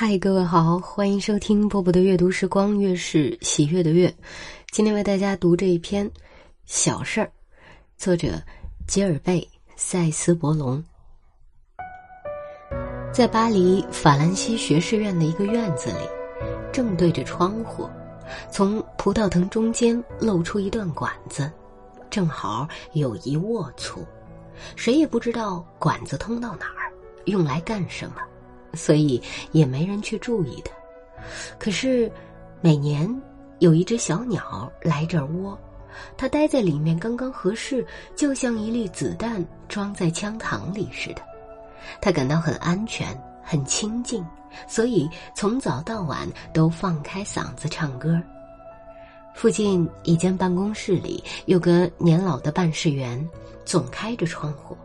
嗨，各位好，欢迎收听波波的阅读时光，月是喜悦的月。今天为大家读这一篇《小事儿》，作者吉尔贝·塞斯伯龙。在巴黎法兰西学士院的一个院子里，正对着窗户，从葡萄藤中间露出一段管子，正好有一握粗，谁也不知道管子通到哪儿，用来干什么。所以也没人去注意它。可是，每年有一只小鸟来这儿窝，它待在里面刚刚合适，就像一粒子弹装在枪膛里似的。它感到很安全，很清静，所以从早到晚都放开嗓子唱歌。附近一间办公室里有个年老的办事员，总开着窗户。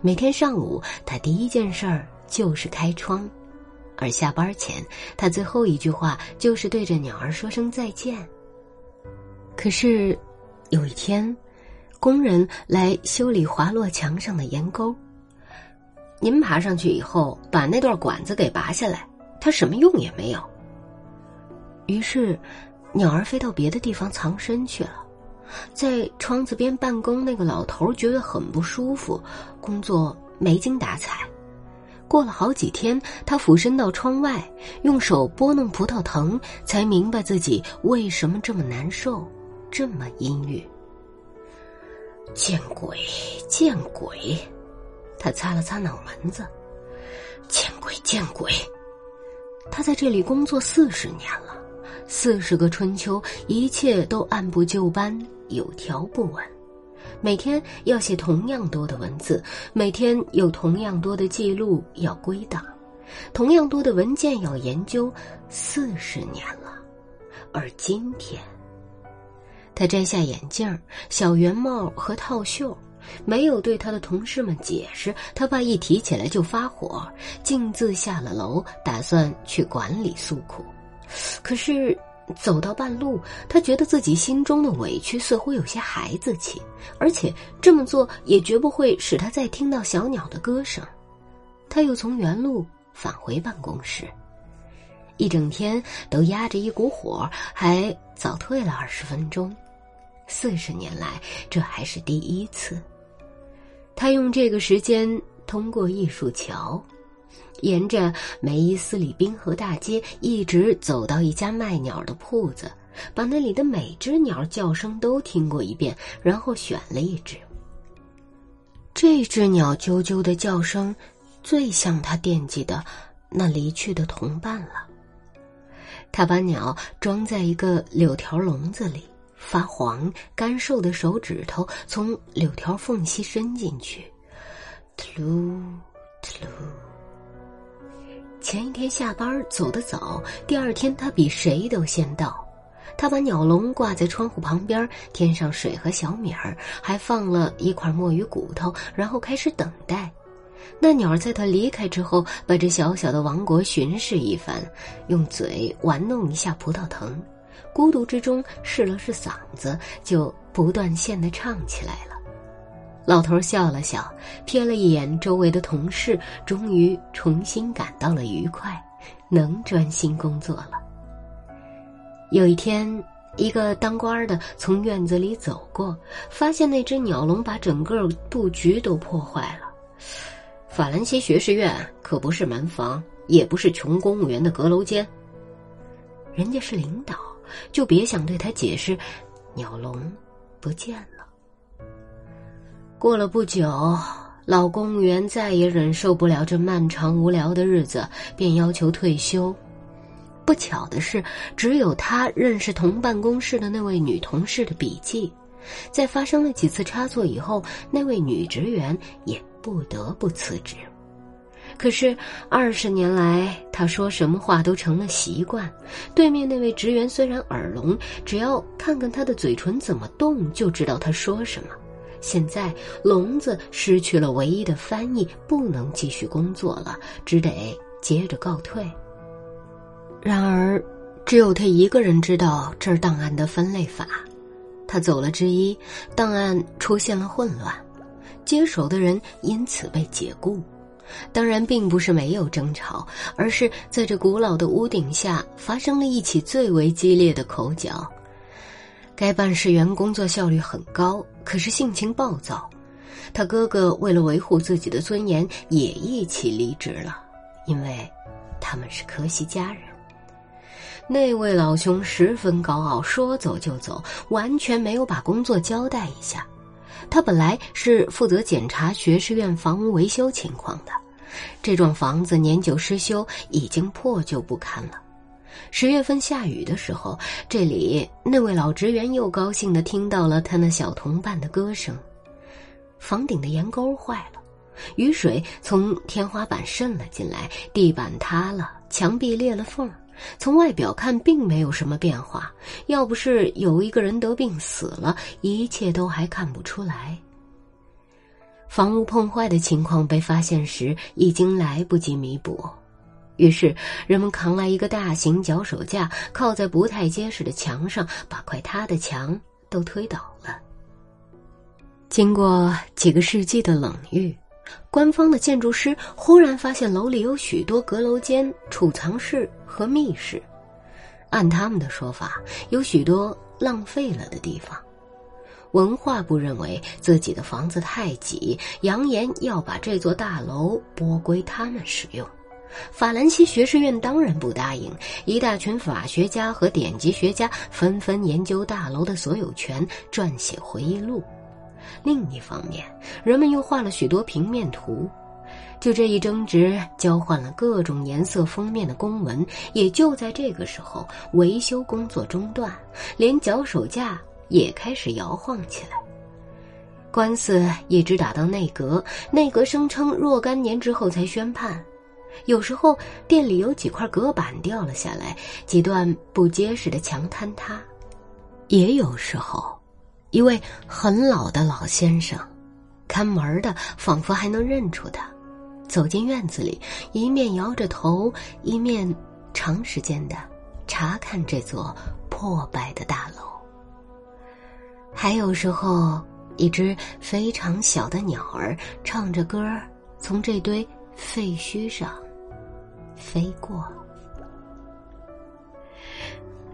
每天上午，他第一件事儿。就是开窗，而下班前，他最后一句话就是对着鸟儿说声再见。可是，有一天，工人来修理滑落墙上的檐沟。您爬上去以后，把那段管子给拔下来，它什么用也没有。于是，鸟儿飞到别的地方藏身去了。在窗子边办公那个老头觉得很不舒服，工作没精打采。过了好几天，他俯身到窗外，用手拨弄葡萄藤，才明白自己为什么这么难受，这么阴郁。见鬼！见鬼！他擦了擦脑门子。见鬼！见鬼！他在这里工作四十年了，四十个春秋，一切都按部就班，有条不紊。每天要写同样多的文字，每天有同样多的记录要归档，同样多的文件要研究，四十年了。而今天，他摘下眼镜、小圆帽和套袖，没有对他的同事们解释，他怕一提起来就发火，径自下了楼，打算去管理诉苦。可是。走到半路，他觉得自己心中的委屈似乎有些孩子气，而且这么做也绝不会使他再听到小鸟的歌声。他又从原路返回办公室，一整天都压着一股火，还早退了二十分钟。四十年来，这还是第一次。他用这个时间通过艺术桥。沿着梅伊斯里滨河大街一直走到一家卖鸟的铺子，把那里的每只鸟叫声都听过一遍，然后选了一只。这只鸟啾啾的叫声，最像他惦记的那离去的同伴了。他把鸟装在一个柳条笼子里，发黄干瘦的手指头从柳条缝隙伸进去，噜噜。前一天下班走得早，第二天他比谁都先到。他把鸟笼挂在窗户旁边，添上水和小米儿，还放了一块墨鱼骨头，然后开始等待。那鸟儿在他离开之后，把这小小的王国巡视一番，用嘴玩弄一下葡萄藤，孤独之中试了试嗓子，就不断线的唱起来了。老头笑了笑，瞥了一眼周围的同事，终于重新感到了愉快，能专心工作了。有一天，一个当官的从院子里走过，发现那只鸟笼把整个布局都破坏了。法兰西学士院可不是门房，也不是穷公务员的阁楼间。人家是领导，就别想对他解释，鸟笼不见了。过了不久，老公务员再也忍受不了这漫长无聊的日子，便要求退休。不巧的是，只有他认识同办公室的那位女同事的笔记。在发生了几次差错以后，那位女职员也不得不辞职。可是二十年来，他说什么话都成了习惯。对面那位职员虽然耳聋，只要看看他的嘴唇怎么动，就知道他说什么。现在聋子失去了唯一的翻译，不能继续工作了，只得接着告退。然而，只有他一个人知道这儿档案的分类法。他走了之一，档案出现了混乱，接手的人因此被解雇。当然，并不是没有争吵，而是在这古老的屋顶下发生了一起最为激烈的口角。该办事员工作效率很高，可是性情暴躁。他哥哥为了维护自己的尊严，也一起离职了，因为他们是科西家人。那位老兄十分高傲，说走就走，完全没有把工作交代一下。他本来是负责检查学士院房屋维修情况的，这幢房子年久失修，已经破旧不堪了。十月份下雨的时候，这里那位老职员又高兴地听到了他那小同伴的歌声。房顶的檐沟坏了，雨水从天花板渗了进来，地板塌了，墙壁裂了缝。从外表看，并没有什么变化。要不是有一个人得病死了，一切都还看不出来。房屋碰坏的情况被发现时，已经来不及弥补。于是，人们扛来一个大型脚手架，靠在不太结实的墙上，把快塌的墙都推倒了。经过几个世纪的冷遇。官方的建筑师忽然发现楼里有许多阁楼间、储藏室和密室，按他们的说法，有许多浪费了的地方。文化部认为自己的房子太挤，扬言要把这座大楼拨归他们使用。法兰西学士院当然不答应，一大群法学家和典籍学家纷纷研究大楼的所有权，撰写回忆录。另一方面，人们又画了许多平面图。就这一争执，交换了各种颜色封面的公文。也就在这个时候，维修工作中断，连脚手架也开始摇晃起来。官司一直打到内阁，内阁声称若干年之后才宣判。有时候店里有几块隔板掉了下来，几段不结实的墙坍塌；也有时候。一位很老的老先生，看门的仿佛还能认出他，走进院子里，一面摇着头，一面长时间的查看这座破败的大楼。还有时候，一只非常小的鸟儿唱着歌从这堆废墟上飞过。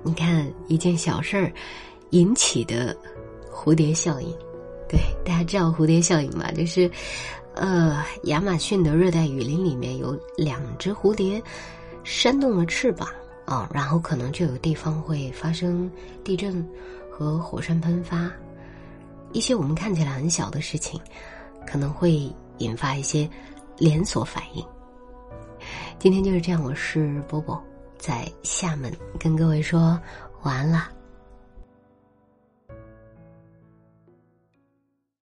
你看，一件小事儿引起的。蝴蝶效应，对大家知道蝴蝶效应吗？就是，呃，亚马逊的热带雨林里面有两只蝴蝶扇动了翅膀啊，然后可能就有地方会发生地震和火山喷发，一些我们看起来很小的事情，可能会引发一些连锁反应。今天就是这样，我是波波，在厦门跟各位说晚安了。